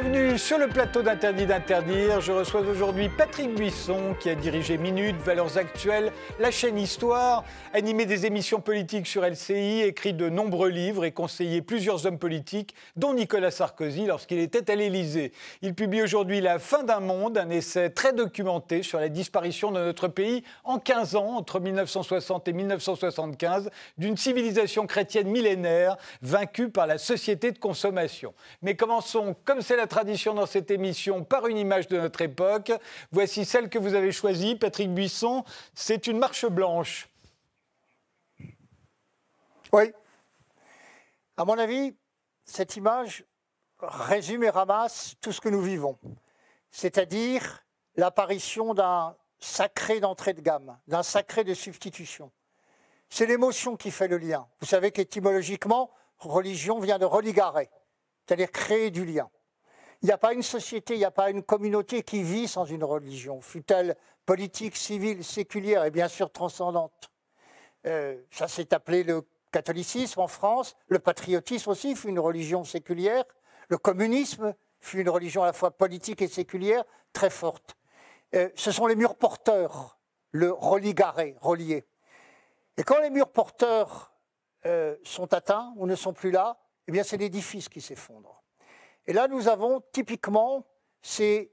Bienvenue sur le plateau d'Interdit d'interdire. Je reçois aujourd'hui Patrick Buisson qui a dirigé Minute, Valeurs Actuelles, la chaîne Histoire, animé des émissions politiques sur LCI, écrit de nombreux livres et conseillé plusieurs hommes politiques, dont Nicolas Sarkozy lorsqu'il était à l'Élysée. Il publie aujourd'hui La fin d'un monde, un essai très documenté sur la disparition de notre pays en 15 ans, entre 1960 et 1975, d'une civilisation chrétienne millénaire vaincue par la société de consommation. Mais commençons, comme c'est la tradition dans cette émission par une image de notre époque. Voici celle que vous avez choisie, Patrick Buisson. C'est une marche blanche. Oui. À mon avis, cette image résume et ramasse tout ce que nous vivons, c'est-à-dire l'apparition d'un sacré d'entrée de gamme, d'un sacré de substitution. C'est l'émotion qui fait le lien. Vous savez qu'étymologiquement, religion vient de religare, c'est-à-dire créer du lien. Il n'y a pas une société, il n'y a pas une communauté qui vit sans une religion, fût-elle politique, civile, séculière et bien sûr transcendante. Euh, ça s'est appelé le catholicisme en France, le patriotisme aussi fut une religion séculière, le communisme fut une religion à la fois politique et séculière très forte. Euh, ce sont les murs porteurs, le religaré, relié. Et quand les murs porteurs euh, sont atteints ou ne sont plus là, eh bien c'est l'édifice qui s'effondre. Et là, nous avons typiquement ces,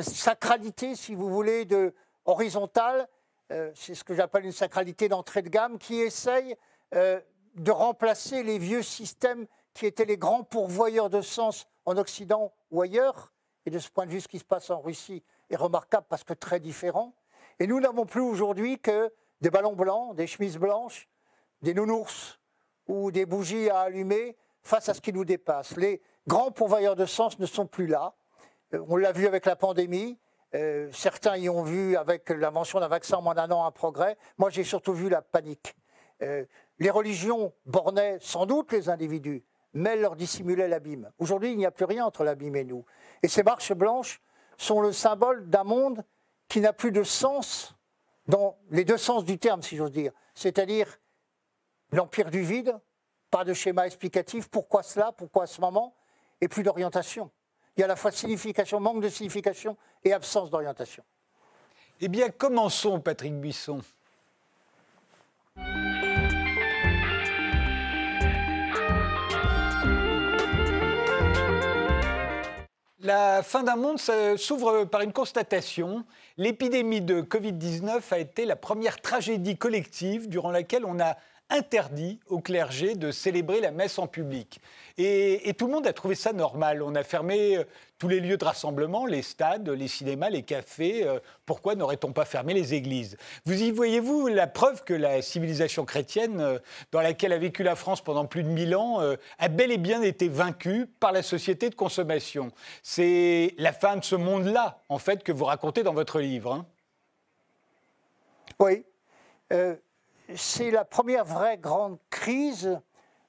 sacralités, si vous voulez, de horizontale, euh, c'est ce que j'appelle une sacralité d'entrée de gamme, qui essaye euh, de remplacer les vieux systèmes qui étaient les grands pourvoyeurs de sens en Occident ou ailleurs. Et de ce point de vue, ce qui se passe en Russie est remarquable parce que très différent. Et nous n'avons plus aujourd'hui que des ballons blancs, des chemises blanches, des nounours ou des bougies à allumer face à ce qui nous dépasse. Les, grands pourvoyeurs de sens ne sont plus là. Euh, on l'a vu avec la pandémie. Euh, certains y ont vu avec l'invention d'un vaccin en moins d'un an un progrès. Moi, j'ai surtout vu la panique. Euh, les religions bornaient sans doute les individus, mais leur dissimulaient l'abîme. Aujourd'hui, il n'y a plus rien entre l'abîme et nous. Et ces marches blanches sont le symbole d'un monde qui n'a plus de sens dans les deux sens du terme, si j'ose dire. C'est-à-dire l'empire du vide, pas de schéma explicatif, pourquoi cela, pourquoi à ce moment, et plus d'orientation. Il y a à la fois signification, manque de signification et absence d'orientation. Eh bien, commençons, Patrick Buisson. La fin d'un monde s'ouvre par une constatation. L'épidémie de Covid-19 a été la première tragédie collective durant laquelle on a interdit au clergé de célébrer la messe en public. Et, tout le monde a trouvé ça normal. On a fermé euh, tous les lieux de rassemblement, les stades, les cinémas, les cafés. Euh, pourquoi n'aurait-on pas fermé les églises? Vous y voyez-vous la preuve que la civilisation chrétienne, euh, dans laquelle a vécu la France pendant plus de mille ans, a bel et bien été vaincue par la société de consommation? C'est la fin de ce monde-là, en fait, que vous racontez dans votre livre. Hein. oui c'est la première vraie grande crise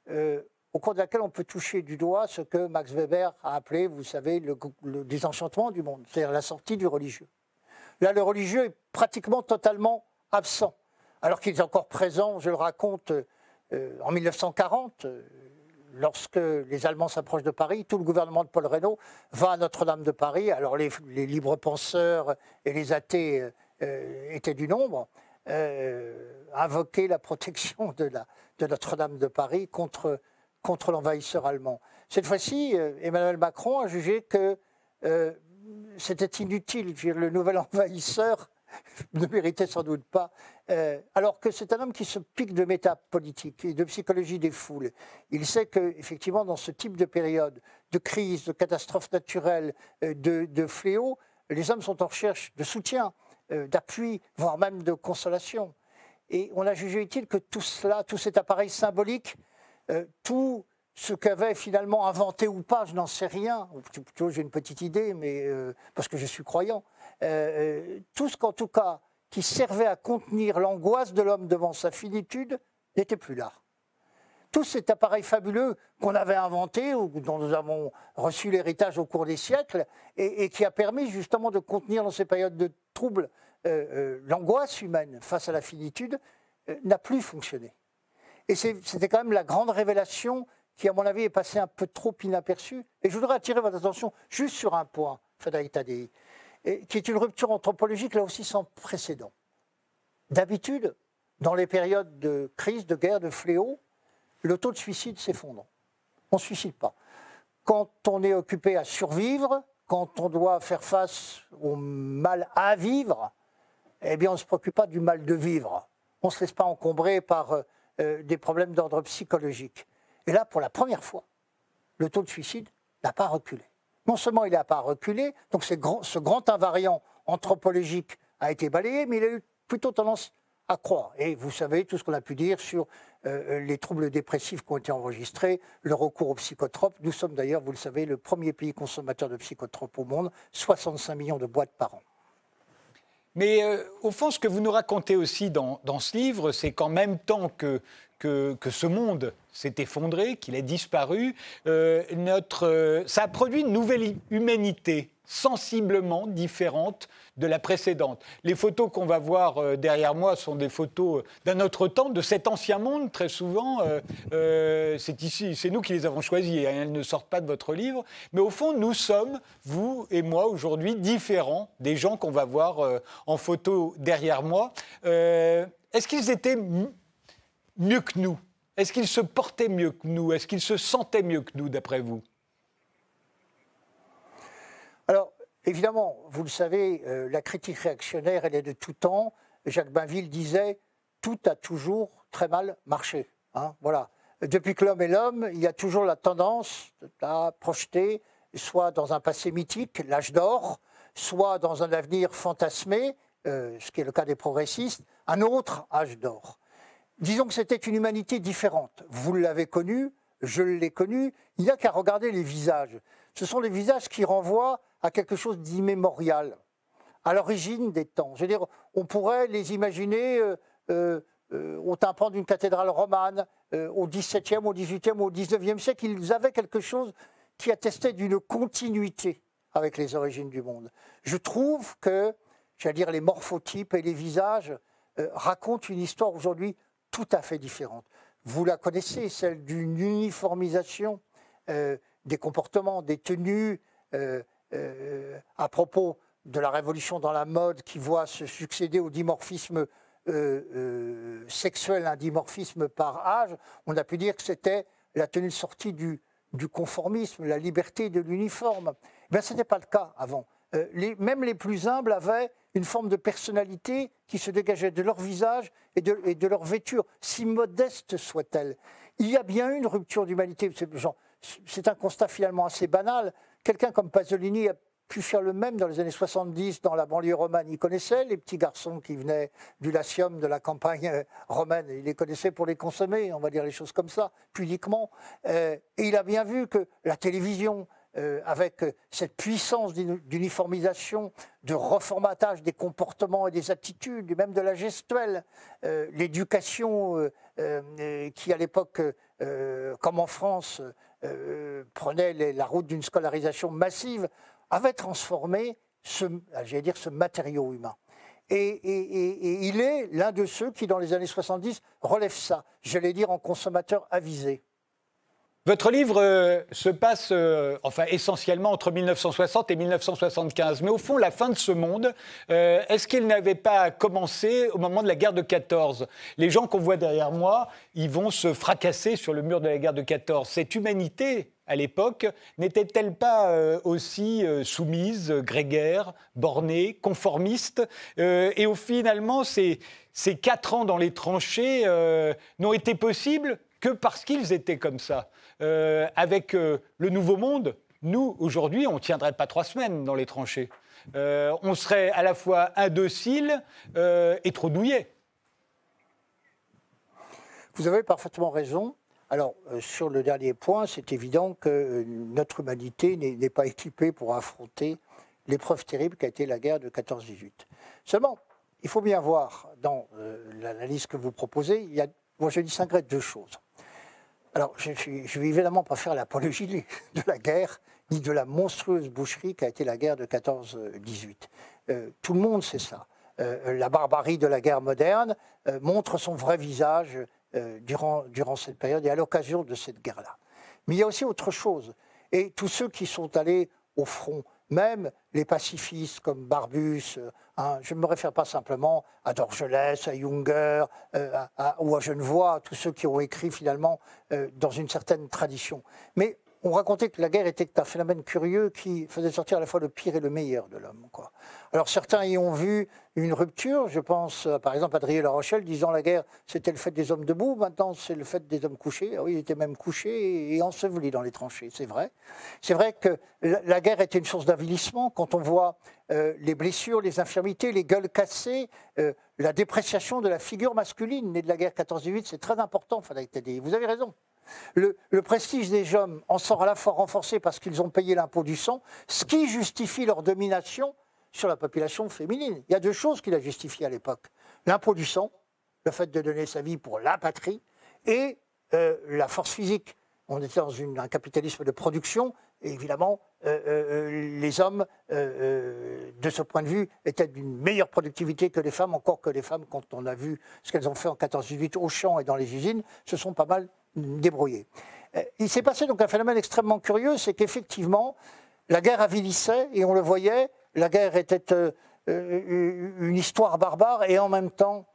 euh, au cours de laquelle on peut toucher du doigt ce que Max Weber a appelé, vous savez, le, désenchantement du monde, c'est-à-dire la sortie du religieux. Là, le religieux est pratiquement totalement absent, alors qu'il est encore présent, je le raconte, euh, en 1940. Euh, lorsque les Allemands s'approchent de Paris, tout le gouvernement de Paul Reynaud va à Notre-Dame de Paris. Alors les, libres penseurs et les athées étaient du nombre. Euh, invoquer la protection de, Notre-Dame de Paris contre, l'envahisseur allemand. Cette fois-ci, euh, Emmanuel Macron a jugé que euh, c'était inutile. Le nouvel envahisseur ne méritait sans doute pas. alors que c'est un homme qui se pique de métapolitique et de psychologie des foules. Il sait qu'effectivement, dans ce type de période de crise, de catastrophe naturelle, de, de fléau, les hommes sont en recherche de soutien. Euh, d'appui, voire même de consolation. Et on a jugé utile que tout cela, tout cet appareil symbolique, euh, tout ce qu'avait finalement inventé ou pas, je n'en sais rien, plutôt j'ai une petite idée, mais euh, parce que je suis croyant, tout ce qu'en tout cas qui servait à contenir l'angoisse de l'homme devant sa finitude n'était plus là. Tout cet appareil fabuleux qu'on avait inventé ou dont nous avons reçu l'héritage au cours des siècles et, qui a permis justement de contenir dans ces périodes de troubles euh, euh, l'angoisse humaine face à la finitude, euh, n'a plus fonctionné. Et c'était quand même la grande révélation qui, à mon avis, est passé un peu trop inaperçu. Et je voudrais attirer votre attention juste sur un point, Frédéric Tadei, qui est une rupture anthropologique là aussi sans précédent. D'habitude, dans les périodes de crise, de guerre, de fléau, le taux de suicide s'effondre. On ne suicide pas. Quand on est occupé à survivre, quand on doit faire face au mal à vivre, eh bien, on ne se préoccupe pas du mal de vivre. On ne se laisse pas encombrer par euh, des problèmes d'ordre psychologique. Et là, pour la première fois, le taux de suicide n'a pas reculé. Non seulement il n'a pas reculé, donc ce grand invariant anthropologique a été balayé, mais il a eu plutôt tendance à croire. Et vous savez tout ce qu'on a pu dire sur euh, les troubles dépressifs qui ont été enregistrés, le recours aux psychotropes. Nous sommes d'ailleurs, vous le savez, le premier pays consommateur de psychotropes au monde, 65 millions de boîtes par an. Mais euh, au fond, ce que vous nous racontez aussi dans, dans ce livre, c'est qu'en même temps que, que, que ce monde s'est effondré, qu'il a disparu, euh, notre, ça a produit une nouvelle humanité sensiblement différente de la précédente. Les photos qu'on va voir euh, derrière moi sont des photos euh, d'un autre temps, de cet ancien monde, très souvent. Euh, c'est ici, c'est nous qui les avons choisies, hein, elles ne sortent pas de votre livre. Mais au fond, nous sommes, vous et moi, aujourd'hui, différents des gens qu'on va voir en photo derrière moi. Est-ce qu'ils étaient mieux que nous? Est-ce qu'ils se portaient mieux que nous? Est-ce qu'ils se sentaient mieux que nous, d'après vous alors, évidemment, vous le savez, euh, la critique réactionnaire, elle est de tout temps. Jacques Bainville disait tout a toujours très mal marché. Hein, voilà. Depuis que l'homme est l'homme, il y a toujours la tendance à projeter soit dans un passé mythique, l'âge d'or, soit dans un avenir fantasmé, euh, ce qui est le cas des progressistes, un autre âge d'or. Disons que c'était une humanité différente. Vous l'avez connue, je l'ai connue, il n'y a qu'à regarder les visages. Ce sont les visages qui renvoient à quelque chose d'immémorial, à l'origine des temps. Je veux dire, on pourrait les imaginer euh, euh, euh, au tympan d'une cathédrale romane, au XVIIe, au XVIIIe au XIXe siècle. Ils avaient quelque chose qui attestait d'une continuité avec les origines du monde. Je trouve que, j'allais dire, les morphotypes et les visages racontent une histoire aujourd'hui tout à fait différente. Vous la connaissez, celle d'une uniformisation des comportements, des tenues, à propos de la révolution dans la mode qui voit se succéder au dimorphisme euh, euh, sexuel, un dimorphisme par âge, on a pu dire que c'était la tenue de sortie du, conformisme, la liberté de l'uniforme. Ben, ce n'était pas le cas avant. même les plus humbles avaient une forme de personnalité qui se dégageait de leur visage et de, leur vêture, si modeste soit-elle. Il y a bien une rupture d'humanité. C'est un constat finalement assez banal. Quelqu'un comme Pasolini a pu faire le même dans les années 70 dans la banlieue romane. Il connaissait les petits garçons qui venaient du Latium, de la campagne euh, romaine. Il les connaissait pour les consommer, on va dire les choses comme ça, pudiquement. Euh, et il a bien vu que la télévision, euh, avec cette puissance d'uniformisation, de reformatage des comportements et des attitudes, et même de la gestuelle, l'éducation qui à l'époque, comme en France, euh, prenait la route d'une scolarisation massive, avait transformé ce, ce matériau humain. Et, il est l'un de ceux qui, dans les années 70, relève ça, j'allais dire en consommateur avisé. Votre livre euh, se passe euh, enfin essentiellement entre 1960 et 1975. Mais au fond, la fin de ce monde, euh, est-ce qu'il n'avait pas commencé au moment de la guerre de 14 Les gens qu'on voit derrière moi, ils vont se fracasser sur le mur de la guerre de 14. Cette humanité, à l'époque, n'était-elle pas aussi soumise, grégaire, bornée, conformiste? Et au finalement, ces, ces quatre ans dans les tranchées n'ont été possibles que parce qu'ils étaient comme ça. Euh, avec euh, le Nouveau Monde, nous, aujourd'hui, on ne tiendrait pas trois semaines dans les tranchées. Euh, on serait à la fois indocile et trop douillet. Vous avez parfaitement raison. Alors, sur le dernier point, c'est évident que notre humanité n'est pas équipée pour affronter l'épreuve terrible qu'a été la guerre de 14-18. Seulement, il faut bien voir dans l'analyse que vous proposez, moi je distinguerai deux choses. Alors, je ne vais évidemment pas faire l'apologie de la guerre, ni de la monstrueuse boucherie qu'a été la guerre de 14-18. Euh, tout le monde sait ça. Euh, la barbarie de la guerre moderne euh, montre son vrai visage durant, durant cette période et à l'occasion de cette guerre-là. Mais il y a aussi autre chose. Et tous ceux qui sont allés au front, même les pacifistes comme Barbus, euh, hein, je ne me réfère pas simplement à Dorgelès, à Junger euh, ou à Genevois, tous ceux qui ont écrit finalement euh, dans une certaine tradition. Mais on racontait que la guerre était un phénomène curieux qui faisait sortir à la fois le pire et le meilleur de l'homme. Alors certains y ont vu une rupture, je pense par exemple à Adrien La Rochelle disant la guerre c'était le fait des hommes debout, maintenant c'est le fait des hommes couchés. Ah oui, ils étaient même couchés et ensevelis dans les tranchées, c'est vrai. C'est vrai que la guerre était une source d'avilissement quand on voit euh, les blessures, les infirmités, les gueules cassées, euh, la dépréciation de la figure masculine née de la guerre 14-18, c'est très important. Vous avez raison. Le, prestige des hommes en sort à la fois renforcé parce qu'ils ont payé l'impôt du sang, ce qui justifie leur domination sur la population féminine. Il y a deux choses qui la justifient à l'époque. L'impôt du sang, le fait de donner sa vie pour la patrie, et euh, la force physique. On était dans un capitalisme de production, et évidemment, euh, euh, les hommes, de ce point de vue, étaient d'une meilleure productivité que les femmes, encore que les femmes, quand on a vu ce qu'elles ont fait en 14-18 au champ et dans les usines, se sont pas mal débrouillées. Il s'est passé donc un phénomène extrêmement curieux, c'est qu'effectivement, la guerre avilissait, et on le voyait, la guerre était une histoire barbare, et en même temps,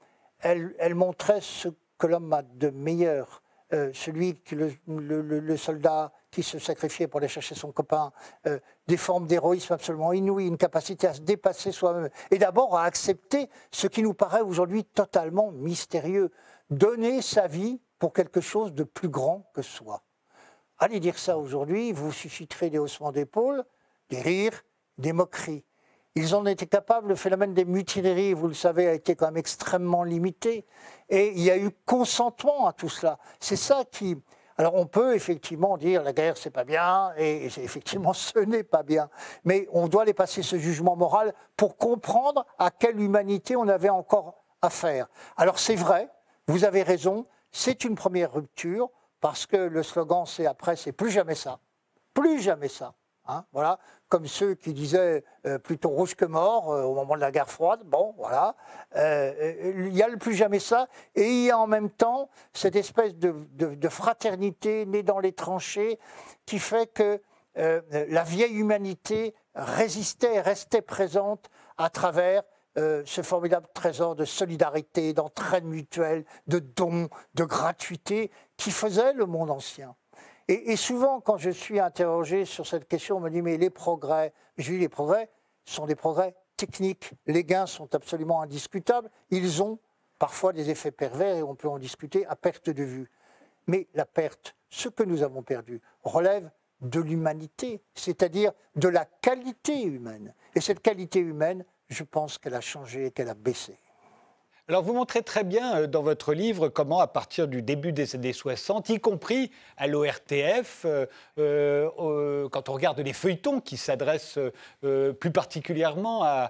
elle, montrait ce que l'homme a de meilleur. Euh, celui qui le, soldat qui se sacrifiait pour aller chercher son copain, euh, des formes d'héroïsme absolument inouïes, une capacité à se dépasser soi-même, et d'abord à accepter ce qui nous paraît aujourd'hui totalement mystérieux, donner sa vie pour quelque chose de plus grand que soi. Allez dire ça aujourd'hui, vous susciterez des haussements d'épaules, des rires, des moqueries. Ils en étaient capables. Le phénomène des mutineries, vous le savez, a été quand même extrêmement limité. Et il y a eu consentement à tout cela. C'est ça qui. Alors on peut effectivement dire la guerre c'est pas bien et effectivement ce n'est pas bien, mais on doit les passer ce jugement moral pour comprendre à quelle humanité on avait encore affaire. Alors c'est vrai, vous avez raison, c'est une première rupture parce que le slogan c'est après c'est plus jamais ça, plus jamais ça. Hein, voilà, comme ceux qui disaient euh, plutôt rouge que mort euh, au moment de la guerre froide. Bon, voilà. Euh, il n'y a le plus jamais ça. Et il y a en même temps cette espèce de, fraternité née dans les tranchées qui fait que la vieille humanité résistait et restait présente à travers ce formidable trésor de solidarité, d'entraide mutuelle, de dons, de gratuité qui faisait le monde ancien. Et, souvent, quand je suis interrogé sur cette question, on me dit, mais les progrès, je dis, les progrès sont des progrès techniques. Les gains sont absolument indiscutables. Ils ont parfois des effets pervers et on peut en discuter à perte de vue. Mais la perte, ce que nous avons perdu, relève de l'humanité, c'est-à-dire de la qualité humaine. Et cette qualité humaine, je pense qu'elle a changé et qu'elle a baissé. Alors vous montrez très bien euh, dans votre livre comment à partir du début des années 60, y compris à l'ORTF, euh, euh, quand on regarde les feuilletons qui s'adressent plus particulièrement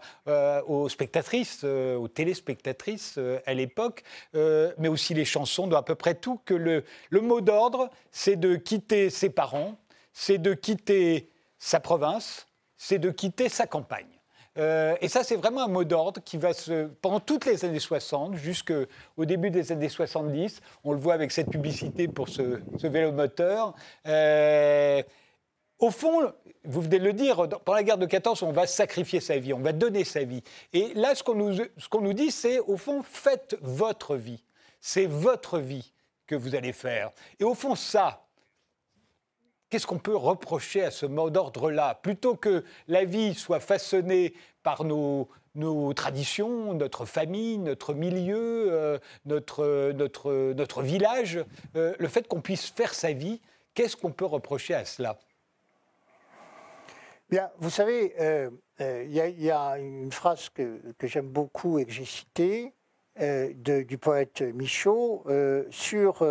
aux spectatrices, aux téléspectatrices à l'époque, mais aussi les chansons, dans à peu près tout, que le, le mot d'ordre, c'est de quitter ses parents, c'est de quitter sa province, c'est de quitter sa campagne. Euh, et ça, c'est vraiment un mot d'ordre qui va se. Pendant toutes les années 60, jusqu'au début des années 70, on le voit avec cette publicité pour ce, vélo moteur. Euh, au fond, vous venez de le dire, pendant la guerre de 14, on va sacrifier sa vie, on va donner sa vie. Et là, ce qu'on nous, ce qu'on nous dit, c'est au fond, faites votre vie. C'est votre vie que vous allez faire. Et au fond, ça, Qu'est-ce qu'on peut reprocher à ce mot d'ordre-là? Plutôt que la vie soit façonnée par nos, traditions, notre famille, notre milieu, euh, notre, notre, notre, village, euh, le fait qu'on puisse faire sa vie, qu'est-ce qu'on peut reprocher à cela? Bien, vous savez, euh, il y, a une phrase que, que j'aime beaucoup et que j'ai citée du poète Michaud sur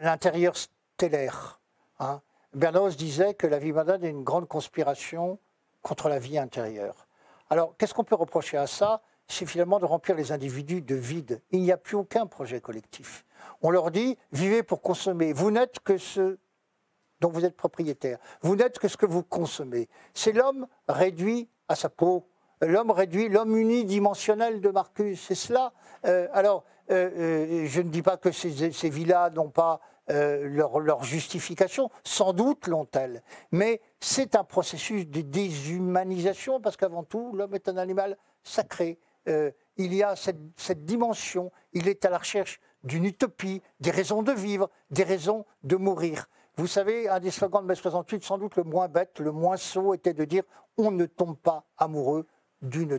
l'intérieur stellaire. Hein. Bernanos disait que la vie moderne est une grande conspiration contre la vie intérieure. Alors, qu'est-ce qu'on peut reprocher à ça? C'est finalement de remplir les individus de vide. Il n'y a plus aucun projet collectif. On leur dit, vivez pour consommer. Vous n'êtes que ce dont vous êtes propriétaire. Vous n'êtes que ce que vous consommez. C'est l'homme réduit à sa peau. L'homme réduit, l'homme unidimensionnel de Marcus. C'est cela. Euh, alors, euh, euh, je ne dis pas que ces, ces villas n'ont pas leur, leur, justification, sans doute l'ont-elles. Mais c'est un processus de déshumanisation, parce qu'avant tout, l'homme est un animal sacré. il y a cette, cette dimension, il est à la recherche d'une utopie, des raisons de vivre, des raisons de mourir. Vous savez, un des slogans de mai 68, sans doute le moins bête, le moins sot, était de dire on ne tombe pas amoureux d'une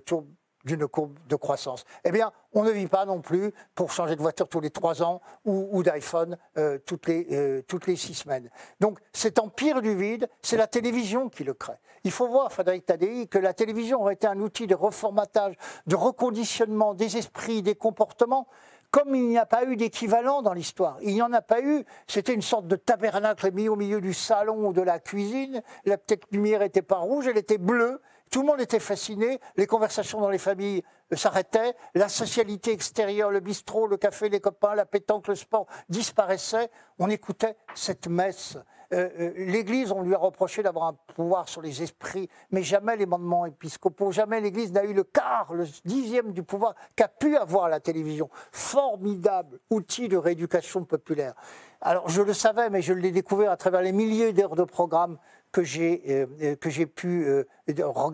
d'une courbe de croissance. Eh bien, on ne vit pas non plus pour changer de voiture tous les trois ans ou, d'iPhone euh, toutes, les, euh, toutes les six semaines. Donc, cet empire du vide, c'est la télévision qui le crée. Il faut voir, Frédéric Tadei, que la télévision aurait été un outil de reformatage, de reconditionnement des esprits, des comportements comme il n'y a pas eu d'équivalent dans l'histoire, il n'y en a pas eu, c'était une sorte de tabernacle mis au milieu du salon ou de la cuisine, la petite lumière n'était pas rouge, elle était bleue, tout le monde était fasciné, les conversations dans les familles euh, s'arrêtaient, la socialité extérieure, le bistrot, le café, les copains, la pétanque, le sport disparaissaient, on écoutait cette messe euh, euh, l'Église, on lui a reproché d'avoir un pouvoir sur les esprits, mais jamais les mandements épiscopaux, jamais l'Église n'a eu le quart, le dixième du pouvoir qu'a pu avoir la télévision. Formidable outil de rééducation populaire. Alors je le savais, mais je l'ai découvert à travers les milliers d'heures de programmes que j'ai euh, que j'ai pu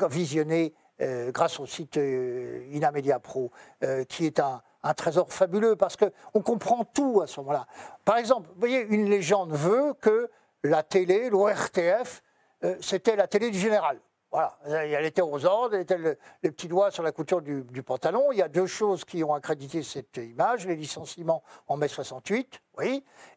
visionner grâce au site Inamedia Pro, qui est un, un trésor fabuleux parce qu'on comprend tout à ce moment-là. Par exemple, vous voyez, une légende veut que la télé, l'ORTF, euh, c'était la télé du général. Voilà, elle était aux ordres, elle était le, les petits doigts sur la couture du, pantalon. Il y a deux choses qui ont accrédité cette image les licenciements en mai 68,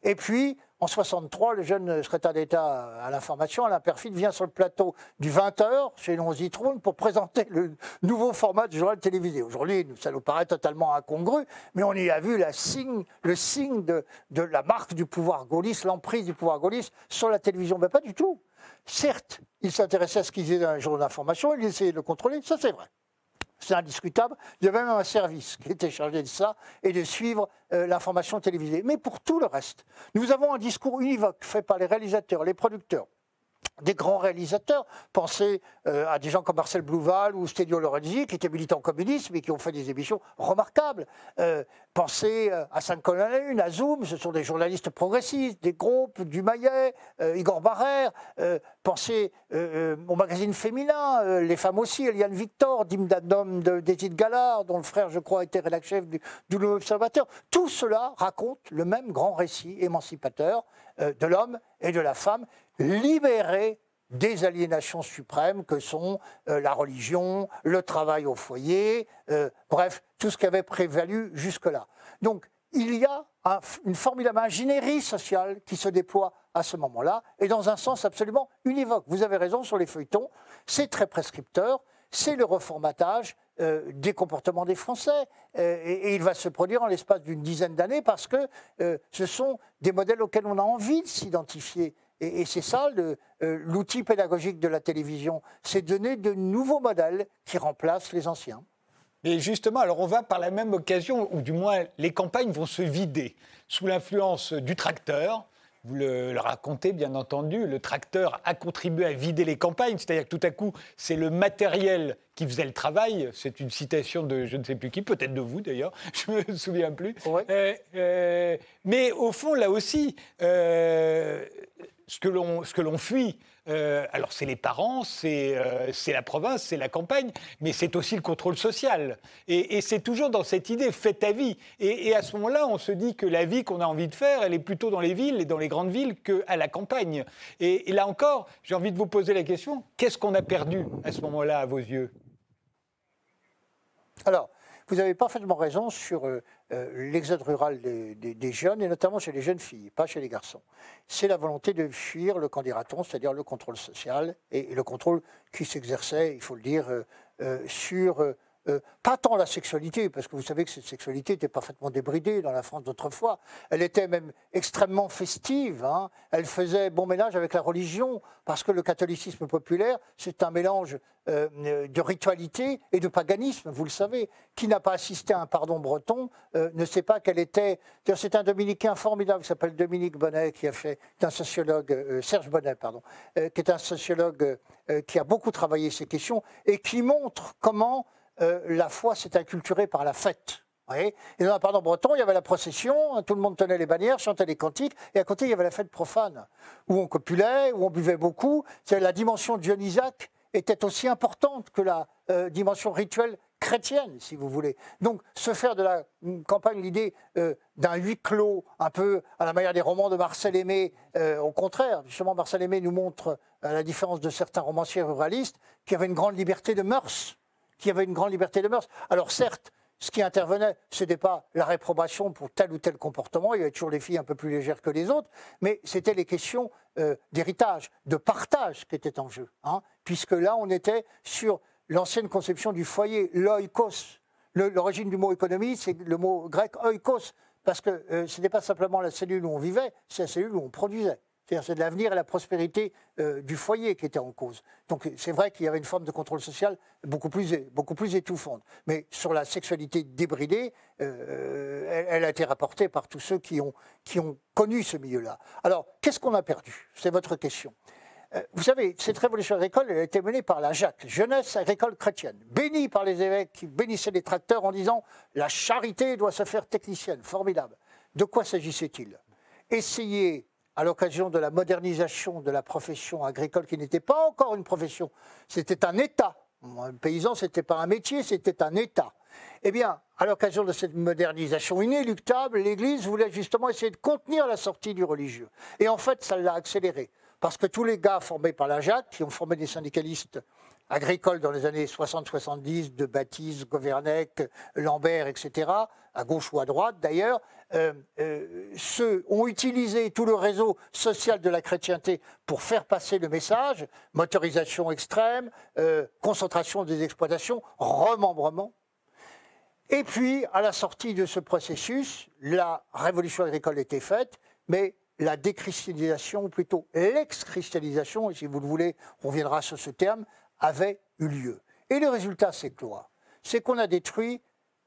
et puis en 63, le jeune secrétaire d'État à l'information, Alain Perfide, vient sur le plateau du 20h chez Zitroun pour présenter le nouveau format du journal télévisé. Aujourd'hui, ça nous paraît totalement incongru, mais on y a vu le signe de, de la marque du pouvoir gaulliste, l'emprise du pouvoir gaulliste sur la télévision. Mais pas du tout. Certes, il s'intéressait à ce qu'il disait dans les journaux d'information, il essayait de le contrôler, ça c'est vrai. C'est indiscutable. Il y avait même un service qui était chargé de ça et de suivre euh, l'information télévisée. Mais pour tout le reste, nous avons un discours univoque fait par les réalisateurs, les producteurs, des grands réalisateurs. Pensez euh, à des gens comme Marcel Blouval ou Stédio Lorenzi, qui étaient militants communistes, mais qui ont fait des émissions remarquables. Euh, pensez euh, à Saint-Colin à Zoom, ce sont des journalistes progressistes, des groupes, du Maillet, Igor Barrère. pensez au magazine féminin, les femmes aussi, Eliane Victor, Dim Dadom d'Edith Gallard, dont le frère, je crois, était rédacteur chef du, du Observateur. Tout cela raconte le même grand récit émancipateur de l'homme et de la femme libérés des aliénations suprêmes que sont euh, la religion, le travail au foyer, euh, bref, tout ce qui avait prévalu jusque-là. Donc, il y a une formidable ingénierie sociale qui se déploie à ce moment-là, et dans un sens absolument univoque. Vous avez raison sur les feuilletons, c'est très prescripteur, c'est le reformatage euh, des comportements des Français, et, et, il va se produire en l'espace d'une dizaine d'années parce que ce sont des modèles auxquels on a envie de s'identifier. Et, c'est ça euh, l'outil pédagogique de la télévision, c'est donner de nouveaux modèles qui remplacent les anciens. Et justement, alors on va par la même occasion, ou du moins les campagnes vont se vider sous l'influence du tracteur, vous le, racontez, bien entendu, le tracteur a contribué à vider les campagnes, c'est-à-dire que tout à coup, c'est le matériel qui faisait le travail. C'est une citation de je ne sais plus qui, peut-être de vous d'ailleurs, je ne me souviens plus. Euh, euh, mais au fond, là aussi, euh, ce que l'on fuit, euh, alors c'est les parents, euh, c'est la province, c'est la campagne, mais c'est aussi le contrôle social. Et, c'est toujours dans cette idée, fais ta vie. Et, à ce moment-là, on se dit que la vie qu'on a envie de faire, elle est plutôt dans les villes et dans les grandes villes qu'à la campagne. Et, là encore, j'ai envie de vous poser la question, qu'est-ce qu'on a perdu à ce moment-là à vos yeux? Alors, vous avez parfaitement raison sur euh, euh, l'exode rural des, jeunes, et notamment chez les jeunes filles, pas chez les garçons. C'est la volonté de fuir le candidaton, c'est-à-dire le contrôle social, et, le contrôle qui s'exerçait, il faut le dire, euh, sur euh, pas tant la sexualité, parce que vous savez que cette sexualité était parfaitement débridée dans la France d'autrefois. Elle était même extrêmement festive. Hein. Elle faisait bon ménage avec la religion, parce que le catholicisme populaire, c'est un mélange euh, de ritualité et de paganisme, vous le savez. Qui n'a pas assisté à un pardon breton euh, ne sait pas quelle était. C'est un dominicain formidable qui s'appelle Dominique Bonnet, qui a fait, un sociologue, Serge Bonnet, pardon, qui est un sociologue qui a beaucoup travaillé ces questions et qui montre comment euh, la foi s'est inculturée par la fête. Et dans pardon breton, il y avait la procession, tout le monde tenait les bannières, chantait les cantiques, et à côté, il y avait la fête profane, où on copulait, où on buvait beaucoup. La dimension dionysaque était aussi importante que la euh, dimension rituelle chrétienne, si vous voulez. Donc, se faire de la campagne l'idée euh, d'un huis clos, un peu à la manière des romans de Marcel Aimé, au contraire, justement, Marcel Aimé nous montre, à la différence de certains romanciers ruralistes, qu'il y avait une grande liberté de mœurs, qu'il y avait une grande liberté de mœurs. Alors, certes, ce qui intervenait, ce n'était pas la réprobation pour tel ou tel comportement, il y avait toujours des filles un peu plus légères que les autres, mais c'était les questions euh, d'héritage, de partage qui étaient en jeu. Hein, puisque là, on était sur l'ancienne conception du foyer, l'oikos. L'origine du mot économie, c'est le mot grec oikos, parce que euh, ce n'était pas simplement la cellule où on vivait, c'est la cellule où on produisait. C'est-à-dire c'est l'avenir et la prospérité euh, du foyer qui étaient en cause. Donc c'est vrai qu'il y avait une forme de contrôle social beaucoup plus, beaucoup plus étouffante. Mais sur la sexualité débridée, euh, elle, a été rapportée par tous ceux qui ont, qui ont connu ce milieu-là. Alors, qu'est-ce qu'on a perdu? C'est votre question. Euh, vous savez, cette révolution agricole, elle a été menée par la Jacques, jeunesse agricole chrétienne, bénie par les évêques qui bénissaient les tracteurs en disant la charité doit se faire technicienne. Formidable. De quoi s'agissait-il? Essayer à l'occasion de la modernisation de la profession agricole, qui n'était pas encore une profession, c'était un État. Un paysan, ce n'était pas un métier, c'était un État. Eh bien, à l'occasion de cette modernisation inéluctable, l'Église voulait justement essayer de contenir la sortie du religieux. Et en fait, ça l'a accéléré. Parce que tous les gars formés par la JAC, qui ont formé des syndicalistes agricoles dans les années 60-70, de Baptiste, Gouvernec, Lambert, etc., à gauche ou à droite d'ailleurs, euh, euh, ceux ont utilisé tout le réseau social de la chrétienté pour faire passer le message, motorisation extrême, euh, concentration des exploitations, remembrement. Et puis, à la sortie de ce processus, la révolution agricole était faite, mais la décristallisation, ou plutôt l'ex-cristallisation, et si vous le voulez, on reviendra sur ce terme, avait eu lieu. Et le résultat, c'est quoi C'est qu'on a détruit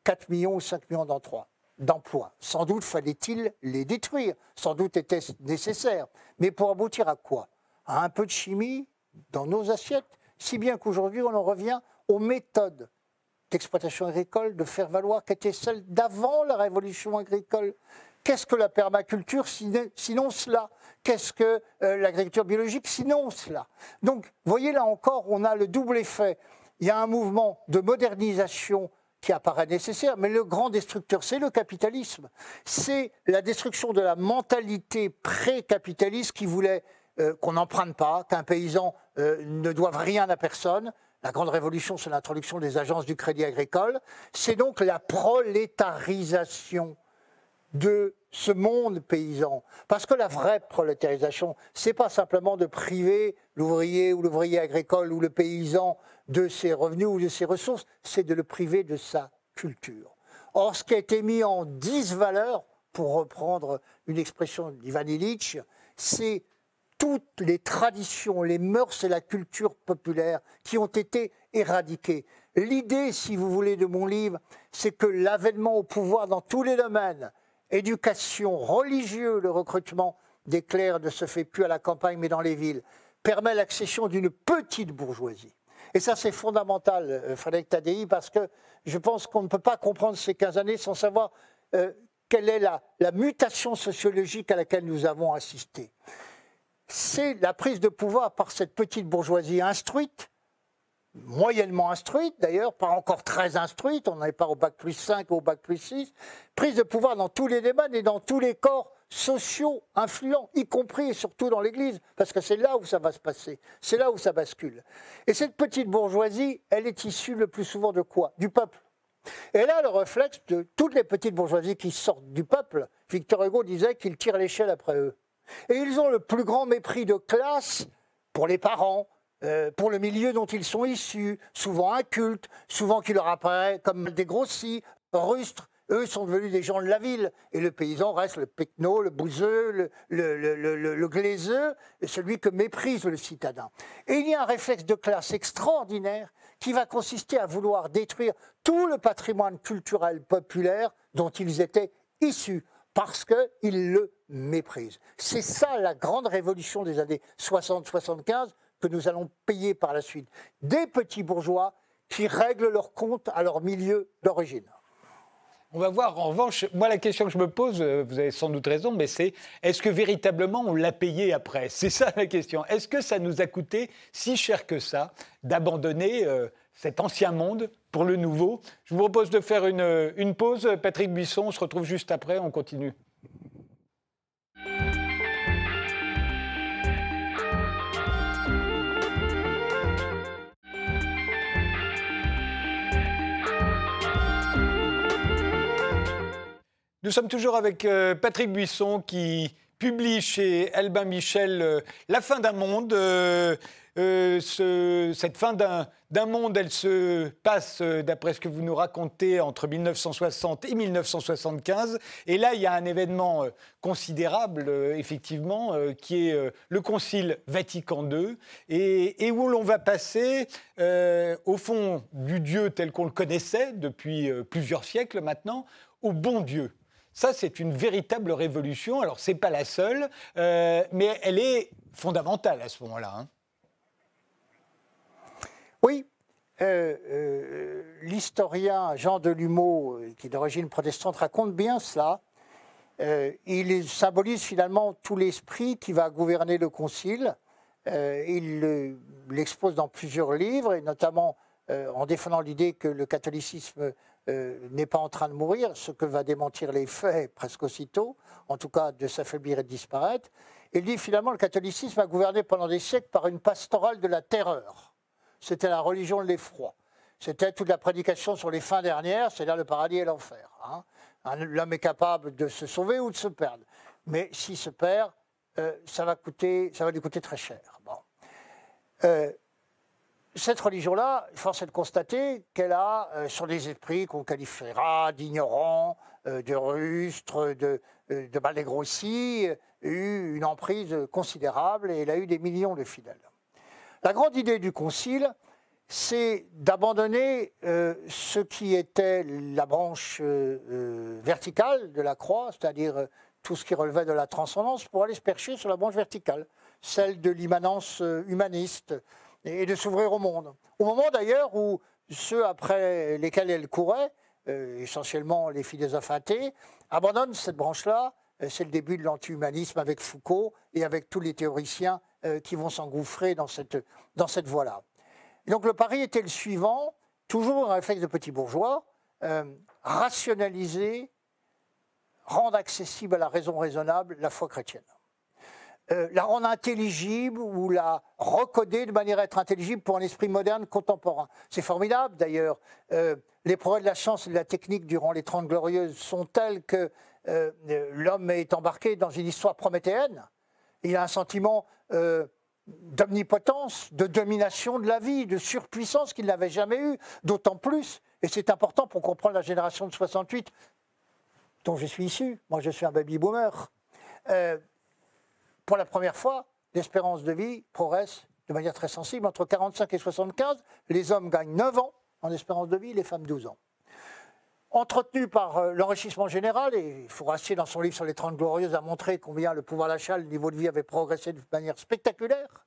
4 millions ou 5 millions d'emplois. Sans doute fallait-il les détruire, sans doute était-ce nécessaire. Mais pour aboutir à quoi? À un peu de chimie dans nos assiettes, si bien qu'aujourd'hui on en revient aux méthodes d'exploitation agricole, de faire valoir, qui étaient celles d'avant la révolution agricole. Qu'est-ce que la permaculture sinon cela? Qu'est-ce que euh, l'agriculture biologique sinon cela? Donc, voyez là encore, on a le double effet. Il y a un mouvement de modernisation qui apparaît nécessaire, mais le grand destructeur, c'est le capitalisme. C'est la destruction de la mentalité pré-capitaliste qui voulait euh, qu'on n'emprunte pas, qu'un paysan euh, ne doive rien à personne. La grande révolution, c'est l'introduction des agences du crédit agricole. C'est donc la prolétarisation de ce monde paysan. Parce que la vraie prolétarisation, c'est pas simplement de priver l'ouvrier ou l'ouvrier agricole ou le paysan de ses revenus ou de ses ressources, c'est de le priver de sa culture. Or, ce qui a été mis en disvaleur, pour reprendre une expression d'Ivan Illich, c'est toutes les traditions, les mœurs et la culture populaire qui ont été éradiquées. L'idée, si vous voulez, de mon livre, c'est que l'avènement au pouvoir dans tous les domaines, éducation, religieux, le recrutement des clercs ne se fait plus à la campagne mais dans les villes, permet l'accession d'une petite bourgeoisie. Et ça, c'est fondamental, euh, Frédéric Tadei, parce que je pense qu'on ne peut pas comprendre ces 15 années sans savoir euh, quelle est la mutation sociologique à laquelle nous avons assisté. C'est la prise de pouvoir par cette petite bourgeoisie instruite, moyennement instruite d'ailleurs, pas encore très instruite, on n'est pas au bac plus 5 ou au bac plus 6, prise de pouvoir dans tous les débats et dans tous les corps sociaux influents, y compris et surtout dans l'Église, parce que c'est là où ça va se passer, c'est là où ça bascule. Et cette petite bourgeoisie, elle est issue le plus souvent de quoi? Du peuple. Et là, le réflexe de toutes les petites bourgeoisies qui sortent du peuple, Victor Hugo disait qu'ils tirent l'échelle après eux. Et ils ont le plus grand mépris de classe pour les parents, euh, pour le milieu dont ils sont issus, souvent incultes, souvent qui leur apparaît comme des grossis, rustres. Eux sont devenus des gens de la ville. Et le paysan reste le pecno, le bouseux, le, le, le, glaiseux, celui que méprise le citadin. Et il y a un réflexe de classe extraordinaire qui va consister à vouloir détruire tout le patrimoine culturel populaire dont ils étaient issus parce qu'ils le méprisent. C'est ça la grande révolution des années 60-75 que nous allons payer par la suite. Des petits bourgeois qui règlent leurs comptes à leur milieu d'origine. On va voir, en revanche, moi la question que je me pose, euh, vous avez sans doute raison, mais c'est est-ce que véritablement on l'a payé après? C'est ça la question. Est-ce que ça nous a coûté si cher que ça d'abandonner euh, cet ancien monde pour le nouveau? Je vous propose de faire une, une pause. Patrick Buisson, on se retrouve juste après, on continue. Nous sommes toujours avec euh, Patrick Buisson qui publie chez Albin Michel euh, La fin d'un monde. Euh, cette fin d'un monde, elle se passe, d'après ce que vous nous racontez, entre 1960 et 1975. Et là, il y a un événement considérable, effectivement, qui est le Concile Vatican II, et, et où l'on va passer, au fond, du Dieu tel qu'on le connaissait depuis plusieurs siècles maintenant, au bon Dieu. Ça, c'est une véritable révolution. Alors, ce n'est pas la seule, euh, mais elle est fondamentale à ce moment-là. Hein. Oui. Euh, euh, l'historien Jean Delumeau, qui est d'origine protestante, raconte bien cela. il symbolise finalement tout l'esprit qui va gouverner le Concile. il l'expose dans plusieurs livres, et notamment en défendant l'idée que le catholicisme n'est pas en train de mourir, ce que va démentir les faits presque aussitôt, en tout cas de s'affaiblir et de disparaître. Il dit finalement le catholicisme a gouverné pendant des siècles par une pastorale de la terreur. C'était la religion de l'effroi. C'était toute la prédication sur les fins dernières, c'est-à-dire le paradis et l'enfer. Hein. L'homme est capable de se sauver ou de se perdre. Mais s'il se perd, euh, ça, va coûter, ça va lui coûter très cher. Bon. Euh, cette religion-là, force est de constater qu'elle a, euh, sur des esprits qu'on qualifiera d'ignorants, euh, de rustres, de, euh, dégrossis, eu une emprise considérable et elle a eu des millions de fidèles. La grande idée du Concile, c'est d'abandonner ce qui était la branche verticale de la croix, c'est-à-dire tout ce qui relevait de la transcendance, pour aller se percher sur la branche verticale, celle de l'immanence humaniste, et de s'ouvrir au monde. Au moment d'ailleurs où ceux après lesquels elle courait, euh, essentiellement les philosophes athées, abandonnent cette branche-là. Euh, c'est le début de l'anti-humanisme avec Foucault et avec tous les théoriciens euh, qui vont s'engouffrer dans cette, dans cette voie-là. Donc le pari était le suivant, toujours un réflexe de petit bourgeois, rationaliser, rendre accessible à la raison raisonnable la foi chrétienne. Euh, la rendre intelligible ou la recoder de manière à être intelligible pour un esprit moderne contemporain. C'est formidable d'ailleurs. Euh, les progrès de la science et de la technique durant les Trente Glorieuses sont tels que euh, l'homme est embarqué dans une histoire prométhéenne. Il a un sentiment d'omnipotence, de domination de la vie, de surpuissance qu'il n'avait jamais eu, d'autant plus, et c'est important pour comprendre la génération de 68 dont je suis issu, moi je suis un baby boomer, pour la première fois, l'espérance de vie progresse de manière très sensible. Entre 45 et 75, les hommes gagnent 9 ans en espérance de vie, les femmes 12 ans. Entretenu par euh, l'enrichissement général, et Fourassier, dans son livre sur les 30 Glorieuses, a montré combien le pouvoir d'achat, le niveau de vie avait progressé de manière spectaculaire,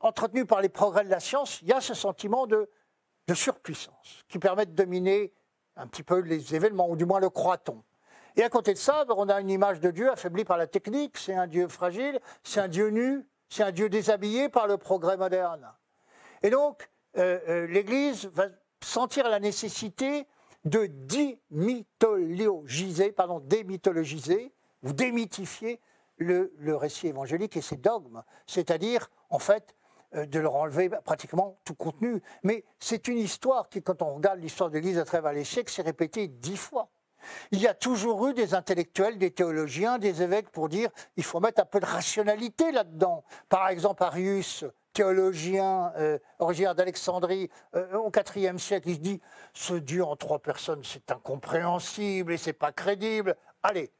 entretenu par les progrès de la science, il y a ce sentiment de, de surpuissance qui permet de dominer un petit peu les événements, ou du moins le croit-on. Et à côté de ça, ben, on a une image de Dieu affaiblie par la technique, c'est un Dieu fragile, c'est un Dieu nu, c'est un Dieu déshabillé par le progrès moderne. Et donc, euh, euh, l'Église va sentir la nécessité de démythologiser, pardon, démythologiser ou démythifier le, le, récit évangélique et ses dogmes, c'est-à-dire, en fait, euh, de leur enlever pratiquement tout contenu. Mais c'est une histoire qui, quand on regarde l'histoire de l'Église à travers les siècles, s'est répétée dix fois. Il y a toujours eu des intellectuels, des théologiens, des évêques pour dire il faut mettre un peu de rationalité là-dedans. Par exemple, Arius, théologien euh, originaire d'Alexandrie euh, au IVe siècle, il se dit ce Dieu en trois personnes, c'est incompréhensible et c'est pas crédible. Allez,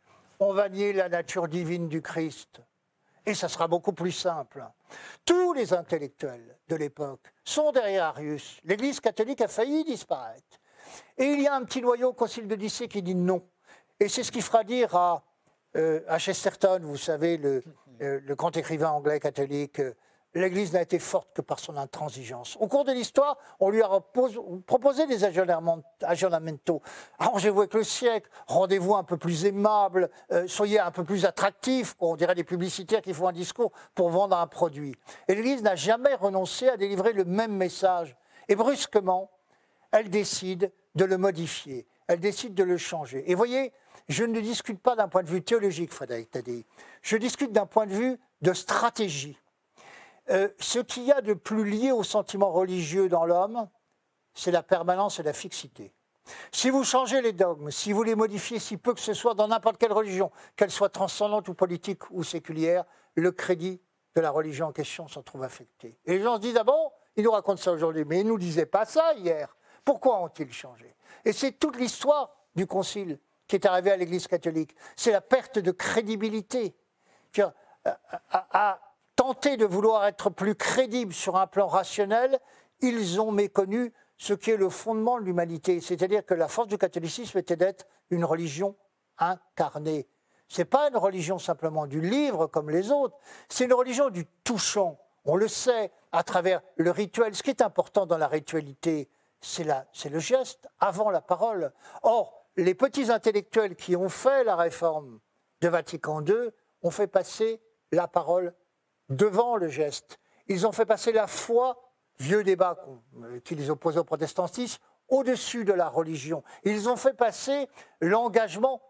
on va nier la nature divine du Christ. Et ça sera beaucoup plus simple. Tous les intellectuels de l'époque sont derrière Arius. L'Église catholique a failli disparaître. Et il y a un petit noyau au Concile de Nicée qui dit non. Et c'est ce qui fera dire à, euh, Chesterton, vous savez, le, euh, le, grand écrivain anglais catholique, l'Église n'a été forte que par son intransigeance. Au cours de l'histoire, on lui a proposé des aggiornamentos. Arrangez-vous avec le siècle, rendez-vous un peu plus aimable, euh, soyez un peu plus attractif, on dirait des publicitaires qui font un discours pour vendre un produit. Et l'Église n'a jamais renoncé à délivrer le même message. Et brusquement, elle décide de le modifier, elle décide de le changer. Et voyez, je ne discute pas d'un point de vue théologique, Frédéric Tadei, je discute d'un point de vue de stratégie. Euh, ce qu'il y a de plus lié au sentiment religieux dans l'homme, c'est la permanence et la fixité. Si vous changez les dogmes, si vous les modifiez si peu que ce soit dans n'importe quelle religion, qu'elle soit transcendante ou politique ou séculière, le crédit de la religion en question s'en trouve affecté. Et les gens se disent, ah bon, ils nous racontent ça aujourd'hui, mais ils ne nous disaient pas ça hier. Pourquoi ont-ils changé? Et c'est toute l'histoire du Concile qui est arrivé à l'Église catholique. C'est la perte de crédibilité. À, tenter de vouloir être plus crédible sur un plan rationnel, ils ont méconnu ce qui est le fondement de l'humanité. C'est-à-dire que la force du catholicisme était d'être une religion incarnée. Ce n'est pas une religion simplement du livre comme les autres, c'est une religion du touchant. On le sait à travers le rituel. Ce qui est important dans la ritualité, c'est le geste avant la parole. Or, les petits intellectuels qui ont fait la réforme de Vatican II ont fait passer la parole devant le geste. Ils ont fait passer la foi, vieux débat euh, qui les opposait au protestantisme, au-dessus de la religion. Ils ont fait passer l'engagement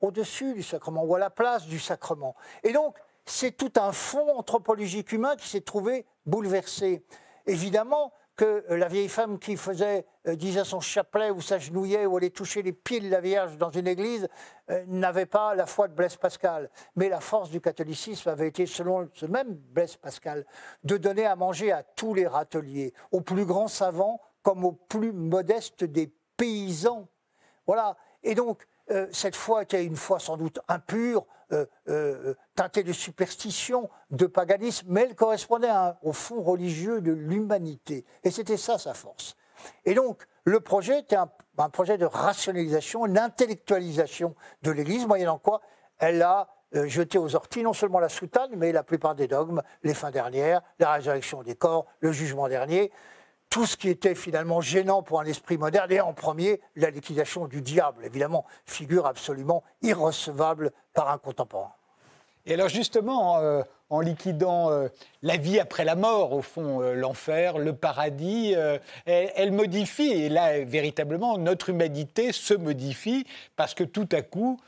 au-dessus du sacrement ou à la place du sacrement. Et donc, c'est tout un fond anthropologique humain qui s'est trouvé bouleversé. Évidemment, que euh, la vieille femme qui faisait, euh, disait son chapelet ou s'agenouillait ou allait toucher les pieds de la Vierge dans une église euh, n'avait pas la foi de Blaise Pascal. Mais la force du catholicisme avait été, selon ce même Blaise Pascal, de donner à manger à tous les râteliers, aux plus grands savants comme aux plus modestes des paysans. Voilà. Et donc, cette foi était une foi sans doute impure, euh, euh, teintée de superstition, de paganisme, mais elle correspondait au fond religieux de l'humanité. Et c'était ça sa force. Et donc, le projet était un, projet de rationalisation, d'intellectualisation de l'Église, moyennant quoi elle a euh, jeté aux orties non seulement la soutane, mais la plupart des dogmes, les fins dernières, la résurrection des corps, le jugement dernier tout ce qui était finalement gênant pour un esprit moderne, et en premier, la liquidation du diable, évidemment, figure absolument irrecevable par un contemporain. Et alors justement, euh, en liquidant euh, la vie après la mort, au fond, euh, l'enfer, le paradis, elle, elle, modifie, et là, véritablement, notre humanité se modifie, parce que tout à coup,